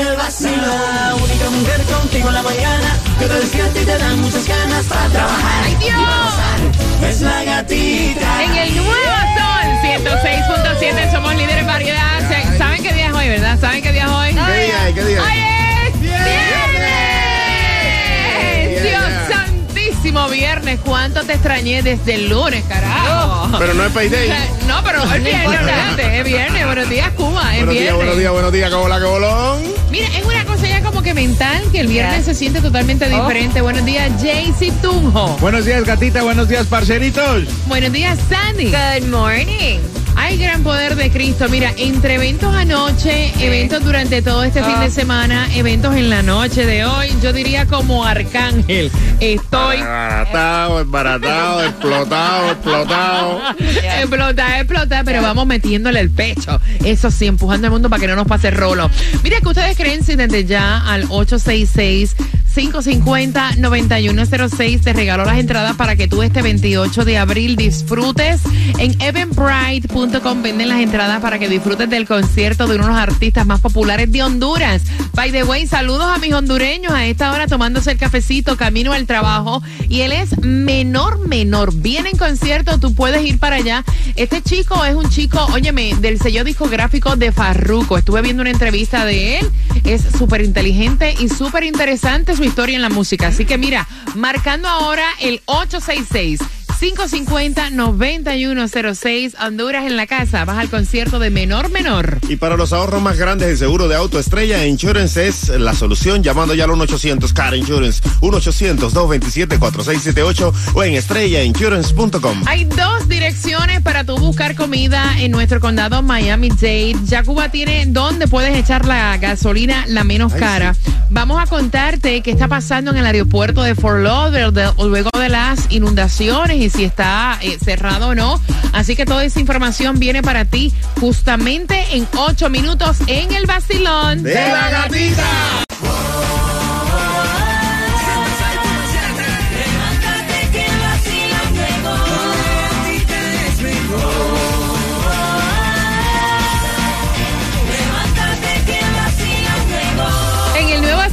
en el vacilón. La única mujer contigo en la mañana. Que te despierta y te dan muchas ganas para trabajar. ¡Ay, Dios! y. Es la gatita. En el nuevo sol 106.7 somos líderes en variedad. ¿Saben qué día es hoy, verdad? ¿Saben qué día es hoy? ¿Cuánto te extrañé desde el lunes, carajo? Pero no es payday. No, pero es viernes, olvídate, es viernes. Buenos días, Cuba, es Buenos días, viernes. buenos días, buenos días, ¿cómo la que bolón? Mira, es una cosa ya como que mental que el viernes se siente totalmente diferente. Buenos días, Jaycee Tunjo. Buenos días, gatita. Buenos días, parceritos. Buenos días, Sandy. Good morning. Hay gran poder de Cristo. Mira, entre eventos anoche, eventos durante todo este fin de semana, eventos en la noche de hoy, yo diría como arcángel. Estoy Embaratado, embaratado, explotado, explotado. explota, explota, pero vamos metiéndole el pecho. Eso sí, empujando al mundo para que no nos pase rolo. Mira que ustedes creen si desde ya al 866 550-9106 te regalo las entradas para que tú este 28 de abril disfrutes. En eventbrite.com venden las entradas para que disfrutes del concierto de uno de los artistas más populares de Honduras. By the way, saludos a mis hondureños a esta hora tomándose el cafecito camino al trabajo. Y él es menor, menor. Viene en concierto, tú puedes ir para allá. Este chico es un chico, óyeme, del sello discográfico de Farruko. Estuve viendo una entrevista de él. Es súper inteligente y súper interesante historia en la música. Así que mira, marcando ahora el 866. 550-9106, Honduras en la casa. Vas al concierto de Menor Menor. Y para los ahorros más grandes, el seguro de auto Estrella Insurance es la solución. Llamando ya al 1-800 Car Insurance, 1-800-227-4678 o en estrellainsurance.com. Hay dos direcciones para tú buscar comida en nuestro condado Miami-Dade. Ya Cuba tiene donde puedes echar la gasolina la menos Ay, cara. Vamos a contarte qué está pasando en el aeropuerto de Fort Lauderdale luego de las inundaciones y si está eh, cerrado o no. Así que toda esa información viene para ti justamente en ocho minutos en el vacilón. ¡De la gatita!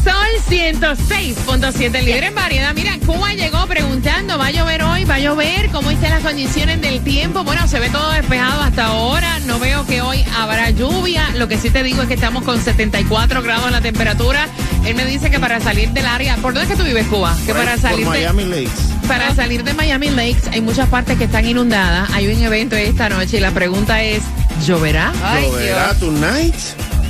Sol 106.7, líder en variedad. Mira, Cuba llegó preguntando, ¿va a llover hoy? ¿Va a llover? ¿Cómo están las condiciones del tiempo? Bueno, se ve todo despejado hasta ahora. No veo que hoy habrá lluvia. Lo que sí te digo es que estamos con 74 grados en la temperatura. Él me dice que para salir del área... ¿Por dónde es que tú vives, Cuba? Que para Por salir de... Miami Lakes. Para salir de Miami Lakes hay muchas partes que están inundadas. Hay un evento esta noche y la pregunta es, ¿lloverá? Ay, ¿Lloverá tonight?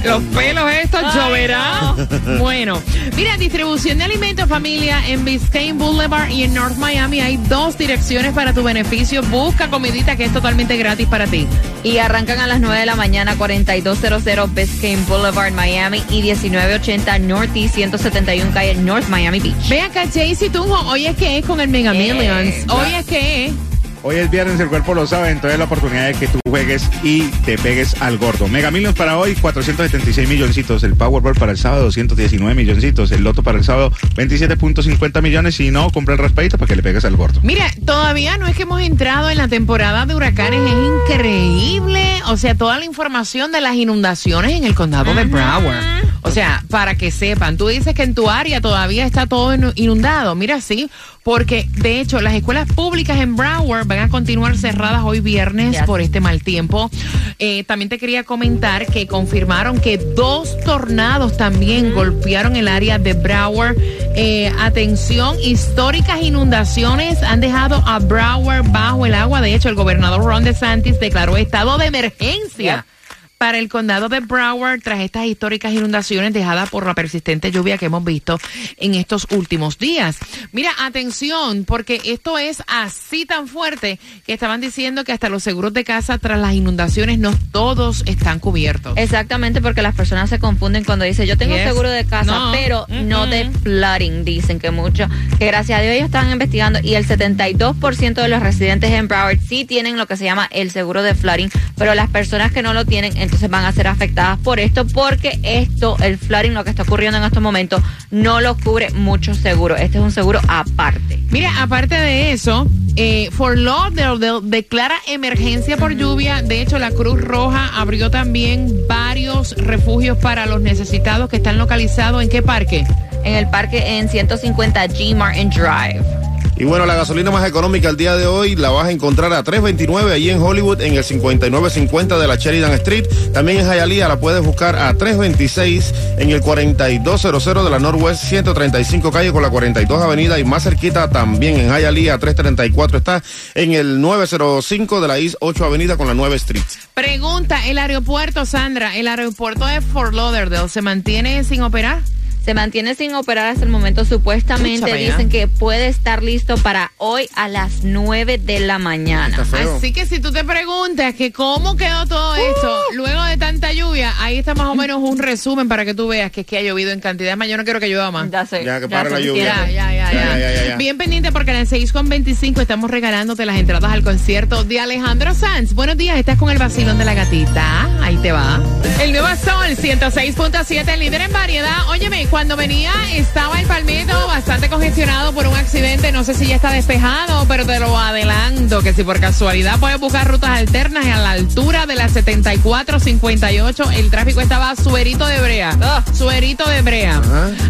Los pelos estos, lloverá. Bueno, mira, distribución de alimentos, familia, en Biscayne Boulevard y en North Miami hay dos direcciones para tu beneficio. Busca comidita que es totalmente gratis para ti. Y arrancan a las 9 de la mañana, 4200 Biscayne Boulevard, Miami y 1980 Northeast 171 calle North Miami Beach. Ve acá, Jaycee Tunjo, hoy es que es con el Mega Millions. Hoy es que es. Hoy es viernes, el cuerpo lo sabe, entonces la oportunidad de que tú juegues y te pegues al gordo. Mega Millions para hoy, 476 milloncitos. El Powerball para el sábado, 219 milloncitos. El Loto para el sábado, 27.50 millones. Si no, compra el raspadito para que le pegues al gordo. Mira, todavía no es que hemos entrado en la temporada de huracanes, es increíble. O sea, toda la información de las inundaciones en el condado de Broward. O sea, para que sepan, tú dices que en tu área todavía está todo inu- inundado. Mira, sí, porque de hecho las escuelas públicas en Broward van a continuar cerradas hoy viernes Yes. por este mal tiempo. Eh, también te quería comentar que confirmaron que dos tornados también golpearon el área de Broward. Eh, atención, históricas inundaciones han dejado a Broward bajo el agua. De hecho, el gobernador Ron DeSantis declaró estado de emergencia. Para el condado de Broward, tras estas históricas inundaciones dejadas por la persistente lluvia que hemos visto en estos últimos días. Mira, atención, porque esto es así tan fuerte que estaban diciendo que hasta los seguros de casa tras las inundaciones no todos están cubiertos. Exactamente, porque las personas se confunden cuando dicen yo tengo Yes. seguro de casa, No. pero no de flooding, dicen que mucho, que gracias a Dios ellos están investigando y el 72% de los residentes en Broward sí tienen lo que se llama el seguro de flooding, pero las personas que no lo tienen entonces van a ser afectadas por esto porque esto, el flooding, lo que está ocurriendo en estos momentos, no lo cubre mucho seguro. Este es un seguro aparte. Mira, aparte de eso, eh, Fort Lauderdale declara emergencia por lluvia. De hecho, la Cruz Roja abrió también varios refugios para los necesitados que están localizados en qué parque. En el parque en 150 G Martin Drive. Y bueno, la gasolina más económica el día de hoy la vas a encontrar a 3.29 allí en Hollywood en el 5950 de la Sheridan Street. También en Hialeah la puedes buscar a 3.26 en el 4200 de la Northwest 135 calle con la 42 Avenida y más cerquita también en Hialeah 334 está en el 905 de la East 8 Avenida con la 9 Street. Pregunta, el aeropuerto, Sandra, el aeropuerto de Fort Lauderdale se mantiene sin operar. Se mantiene sin operar hasta el momento. Supuestamente Escúchame, dicen que puede estar listo para hoy a las 9 de la mañana. Así que si tú te preguntas que cómo quedó todo esto luego de tanta lluvia, ahí está más o menos un resumen para que tú veas que es que ha llovido en cantidad más. Yo no quiero que llueva más. Ya sé. Ya, que pare la sé, lluvia. Ya, ya, ya, Ya, ya. ya, ya, ya. Bien pendiente porque en el 6 con 25 estamos regalándote las entradas al concierto de Alejandro Sanz. Buenos días, estás con el vacilón de la gatita. Ahí te va. El nuevo Sol 106.7, el líder en variedad. Óyeme, cuando venía estaba el palmito bastante congestionado por un accidente. No sé si ya está despejado, pero te lo adelanto que si por casualidad puedes buscar rutas alternas a la altura de la 7458, el tráfico estaba suerito de brea. Ah. Suerito de brea.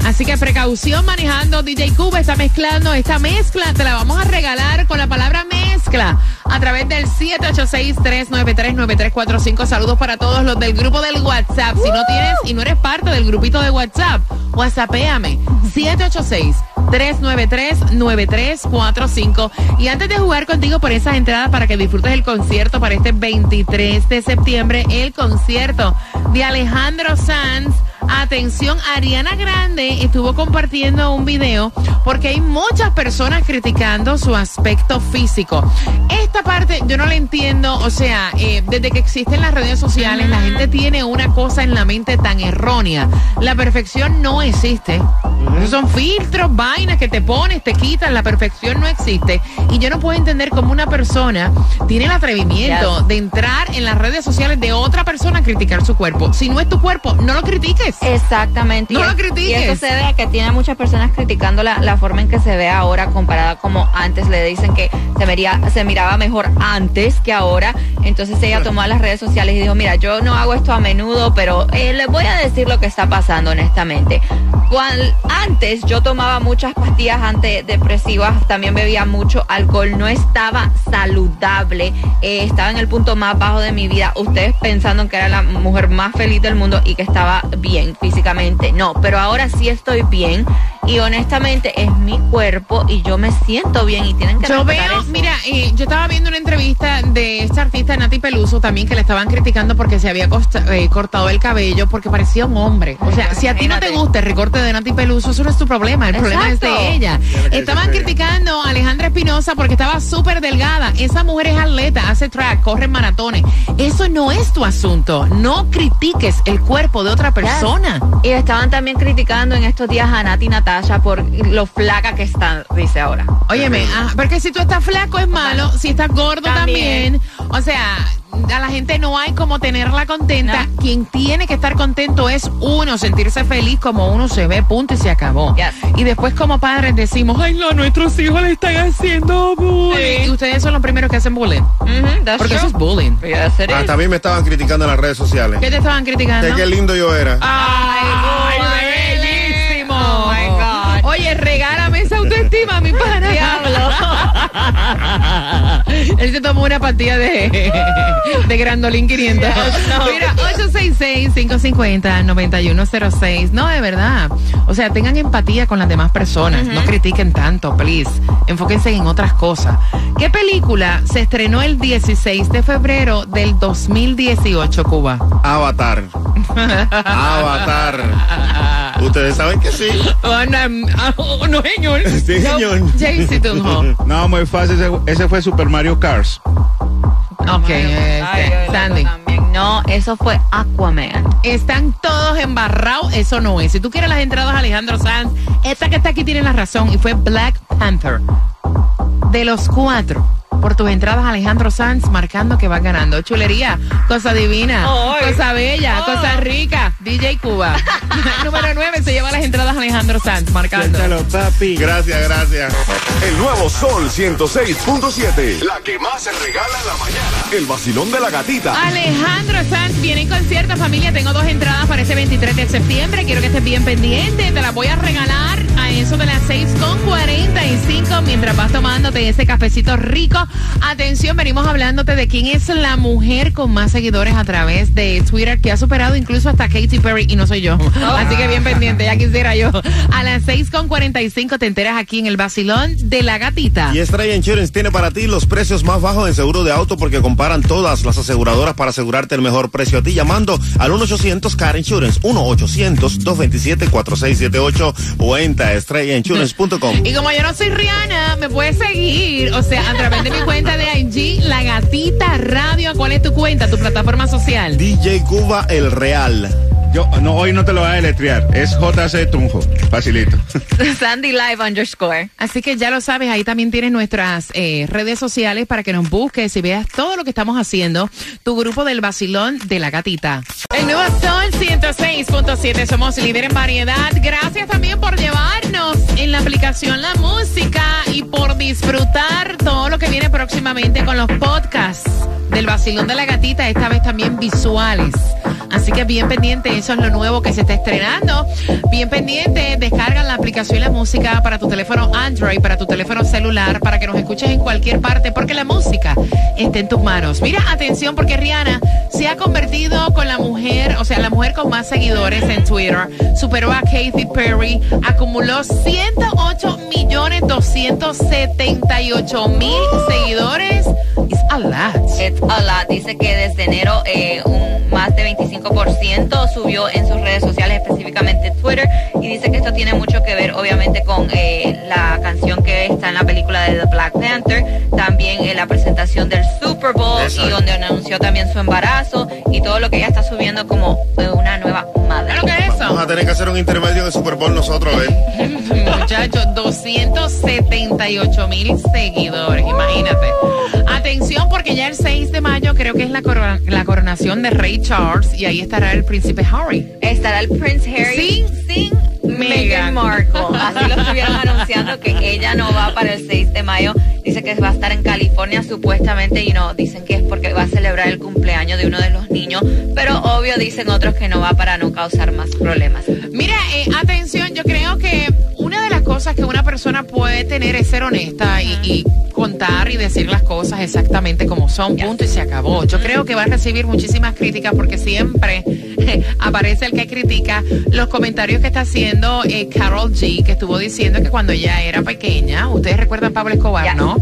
Así que precaución manejando. DJ Cuba está mezclando esta mezcla. Te la vamos a regalar con la palabra mezcla a través del 786-393-9345. Saludos para todos los del grupo del WhatsApp. Si no tienes y no eres parte del grupito de WhatsApp, WhatsAppéame. 786-393-9345. Y antes de jugar contigo por esas entradas para que disfrutes el concierto para este 23 de septiembre, el concierto de Alejandro Sanz. Atención, Ariana Grande estuvo compartiendo un video porque hay muchas personas criticando su aspecto físico. Esta parte yo no la entiendo, o sea, eh, desde que existen las redes sociales, la gente tiene una cosa en la mente tan errónea. La perfección no existe. Esos son filtros, vainas que te pones, te quitan, la perfección no existe. Y yo no puedo entender cómo una persona tiene el atrevimiento Yes. de entrar en las redes sociales de otra persona a criticar su cuerpo. Si no es tu cuerpo, no lo critiques. Exactamente. No Y lo es- critiques. Y eso se ve a que tiene muchas personas criticando la, la forma en que se ve ahora comparada como antes. Le dicen que se, vería, se miraba mejor antes que ahora. Entonces ella tomó a las redes sociales y dijo, mira, yo no hago esto a menudo, pero eh, les voy a decir lo que está pasando honestamente. Antes yo tomaba muchas pastillas antidepresivas, también bebía mucho alcohol, no estaba saludable, eh, estaba en el punto más bajo de mi vida. Ustedes pensando que era la mujer más feliz del mundo y que estaba bien físicamente. No, pero ahora sí estoy bien y honestamente es mi cuerpo y yo me siento bien y tienen que Yo veo, eso. mira, eh, yo estaba viendo una entrevista de esta artista Nati Peluso también que le estaban criticando porque se había costa- eh, cortado el cabello porque parecía un hombre. O sea, si a ti no te gusta el recorte de Nati Peluso, eso no es tu problema, el problema es de ella. Estaban criticando a Alejandra Espinosa porque estaba súper delgada. Esa mujer es atleta, hace track, corre maratones. Eso no es tu asunto. No critiques el cuerpo de otra persona. Y estaban también criticando en estos días a Nati y Natasha por lo flaca que están, dice ahora. Óyeme, ah, porque si tú estás flaco es malo, si estás gordo también. También. O sea, a la gente no hay como tenerla contenta. Quien tiene que estar contento es uno, sentirse feliz como uno se ve, punto y se acabó. Yes. Y después como padres decimos, ay no, nuestros hijos le están haciendo bullying. Sí. Y ustedes son los primeros que hacen bullying. Porque true. eso es bullying. Yes, it is. Hasta a mí me estaban criticando en las redes sociales. ¿Qué te estaban criticando? De qué lindo yo era. Ay, Ay, bellísimo. Oye, regálame esa autoestima, mi pana. Él se tomó una partida de, de Grandolín 500. Mira, 866-550-9106. No, de verdad. O sea, tengan empatía con las demás personas. No critiquen tanto, please. Enfóquense en otras cosas. ¿Qué película se estrenó el 16 de febrero del 2018, Cuba? Avatar. Avatar. Ustedes saben que sí. Oh, no, oh, no, señor. Sí, señor. No, muy fácil. Ese, ese fue Super Mario Cars. Ok, este, Sandy. No, eso fue Aquaman. Están todos embarrados, eso no es. Si tú quieres las entradas, Alejandro Sanz, esta que está aquí tiene la razón y fue Black Panther. De los cuatro, por tus entradas, Alejandro Sanz marcando que va ganando. Chulería, cosa divina, cosa bella, Oh. cosa rica. DJ Cuba. Número 9 se lleva las entradas Alejandro Sanz marcando. Suéltalo, papi. Gracias, gracias. El nuevo Sol 106.7. La que más se regala en la mañana. El vacilón de la gatita. Alejandro Sanz viene en concierto, familia. Tengo dos entradas para ese 23 de septiembre. Quiero que estés bien pendiente. Te las voy a regalar de las 6.45 mientras vas tomándote ese cafecito rico. Atención, venimos hablándote de quién es la mujer con más seguidores a través de Twitter que ha superado incluso hasta Katy Perry y no soy yo. Así que bien pendiente, ya quisiera yo. A las 6.45 te enteras aquí en el vacilón de la gatita. Y Estrella Insurance tiene para ti los precios más bajos en seguro de auto porque comparan todas las aseguradoras para asegurarte el mejor precio a ti llamando al 1-800 Car Insurance, 1-800-227-4678 o entra Y como yo no soy Rihanna, me puedes seguir, o sea, a través de mi cuenta de IG, La Gatita Radio. ¿Cuál es tu cuenta, tu plataforma social? DJ Cuba El Real. Yo, no, hoy no te lo voy a deletrear. Es JC Tunjo. Facilito. Sandy Live underscore. Así que ya lo sabes, ahí también tienes nuestras eh, redes sociales para que nos busques y veas todo lo que estamos haciendo. Tu grupo del vacilón de la gatita. El nuevo Sol 106.7, somos líder en variedad. Gracias también por llevarnos en la aplicación La Música y por disfrutar todo lo que viene próximamente con los podcasts del vacilón de la gatita, esta vez también visuales. Así que bien pendiente, eso es lo nuevo que se está estrenando. Bien pendiente, descarga la aplicación La Música para tu teléfono Android, para tu teléfono celular, para que nos escuches en cualquier parte, porque la música está en tus manos. Mira, atención, porque Rihanna se ha convertido con la mujer, o sea, la mujer con más seguidores en Twitter. Superó a Katy Perry, acumuló 108 millones 278 mil seguidores. It's a lot. It's a lot. Dice que desde enero eh, un más de 25% subió en sus redes sociales, específicamente Twitter, y dice que esto tiene mucho que ver, obviamente, con eh, la canción que está en la película de The Black Panther, también en la presentación del Super Bowl Eso y donde anunció también su embarazo y todo lo que ella está subiendo como eh, una nueva madre. ¿Sabes lo que es Vamos a eso? tener que hacer un intermedio de Super Bowl nosotros, ¿eh? Muchachos, 278 mil seguidores, imagínate. Porque ya el 6 de mayo creo que es la, corona- la coronación de Rey Charles y ahí estará el príncipe Harry. Estará el Prince Harry sin, Meghan. Meghan Markle. Así lo estuvieron anunciando que ella no va para el 6 de mayo. Dice que va a estar en California supuestamente y no, dicen que es porque va a celebrar el cumpleaños de uno de los niños. Pero obvio dicen otros que no va para no causar más problemas. Mira, eh, atención, yo creo que cosas que una persona puede tener es ser honesta y, y contar y decir las cosas exactamente como son, punto y se acabó. Yo creo que va a recibir muchísimas críticas porque siempre aparece el que critica los comentarios que está haciendo eh, Carol G, que estuvo diciendo que cuando ella era pequeña, ustedes recuerdan Pablo Escobar. ¿no?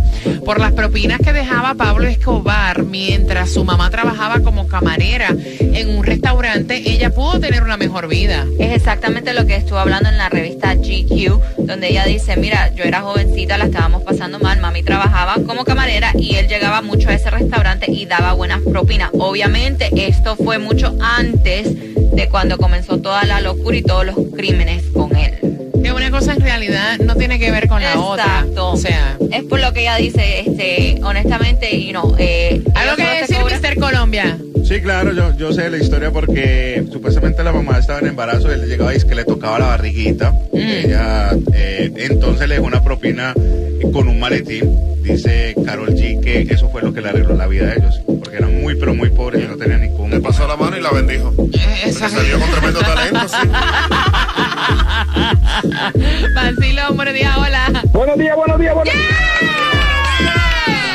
Por las propinas que dejaba Pablo Escobar mientras su mamá trabajaba como camarera en un restaurante, ella pudo tener una mejor vida. Es exactamente lo que estuvo hablando en la revista GQ, donde ella dice, mira, yo era jovencita, la estábamos pasando mal, mami trabajaba como camarera y él llegaba mucho a ese restaurante y daba buenas propinas. Obviamente esto fue mucho antes de cuando comenzó toda la locura y todos los crímenes con él. Que una cosa en realidad no tiene que ver con la otra. Exacto. O sea, Es por lo que ella dice, este, honestamente, y no, eh, algo que decir Mr. Colombia. Sí, claro, yo, yo sé la historia porque supuestamente la mamá estaba en embarazo, él llegaba y es que le tocaba la barriguita. Ella, eh, entonces le dejó una propina con un maletín. Dice Carol G que eso fue lo que le arregló la vida a ellos, porque eran muy, pero muy pobres y no tenían ningún. Le pasó la mano y la bendijo. Salió con tremendo talento, sí. Vacilón, buenos días, hola. Buenos días, buenos días, buenos días.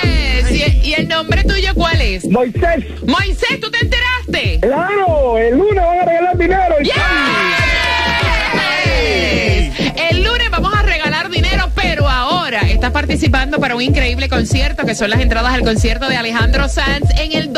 Yes. ¿Y, y el nombre tuyo cuál es? Moisés, Moisés, ¿tú te enteraste? claro, el lunes van a regalar dinero. y- Yes. El lunes vamos a regalar dinero, pero ahora estás participando para un increíble concierto que son las entradas al concierto de Alejandro Sanz en el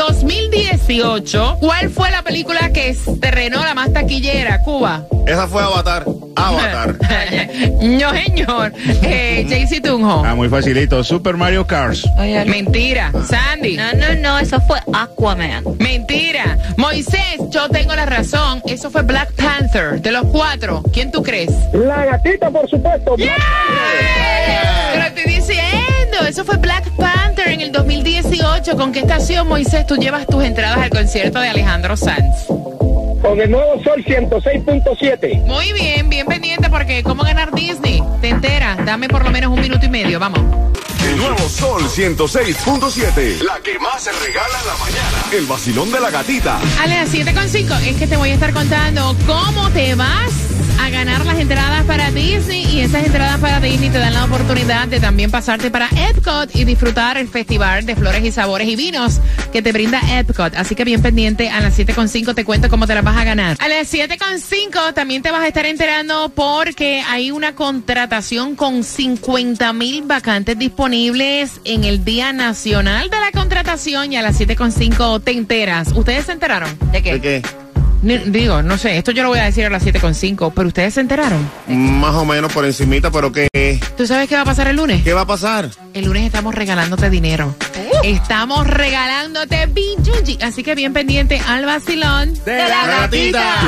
2018. ¿Cuál fue la película que estrenó la más taquillera? Cuba. Esa fue Avatar. Avatar. no, señor. Eh, Jaycee Tunjo. Ah, muy facilito. Super Mario Cars. Mentira. Sandy. No, no, no, eso fue Aquaman. Mentira. Moisés, yo tengo la razón. Eso fue Black Panther. De los cuatro, ¿quién tú crees? La gatita, por supuesto. Pero estoy diciendo, eso fue Black Panther en el 2018. ¿Con qué estación, Moisés, tú llevas tus entradas al concierto de Alejandro Sanz? Con el nuevo Sol 106.7. Muy bien, bien pendiente porque ¿cómo ganar Disney? Te enteras. Dame por lo menos un minuto y medio, vamos. El nuevo Sol 106.7. La que más se regala en la mañana. El vacilón de la gatita. A las 7.5 es que te voy a estar contando cómo te vas a ganar las entradas para Disney y esas entradas para Disney te dan la oportunidad de también pasarte para Epcot y disfrutar el festival de flores y sabores y vinos que te brinda Epcot. Así que bien pendiente, a las 7.5 te cuento cómo te las vas a ganar. A las 7.5 también te vas a estar enterando porque hay una contratación con 50 mil vacantes disponibles en el Día Nacional de la Contratación y a las 7.5 te enteras. ¿Ustedes se enteraron? ¿De qué? ¿De qué? Ni- digo, no sé, esto yo lo voy a decir a las 7.5, pero ustedes se enteraron. Más o menos por encimita, pero ¿qué, ¿Tú sabes qué va a pasar el lunes? qué va a pasar? El lunes estamos regalándote dinero. Estamos regalándote Bijuji. Así que bien pendiente al vacilón De la gatita.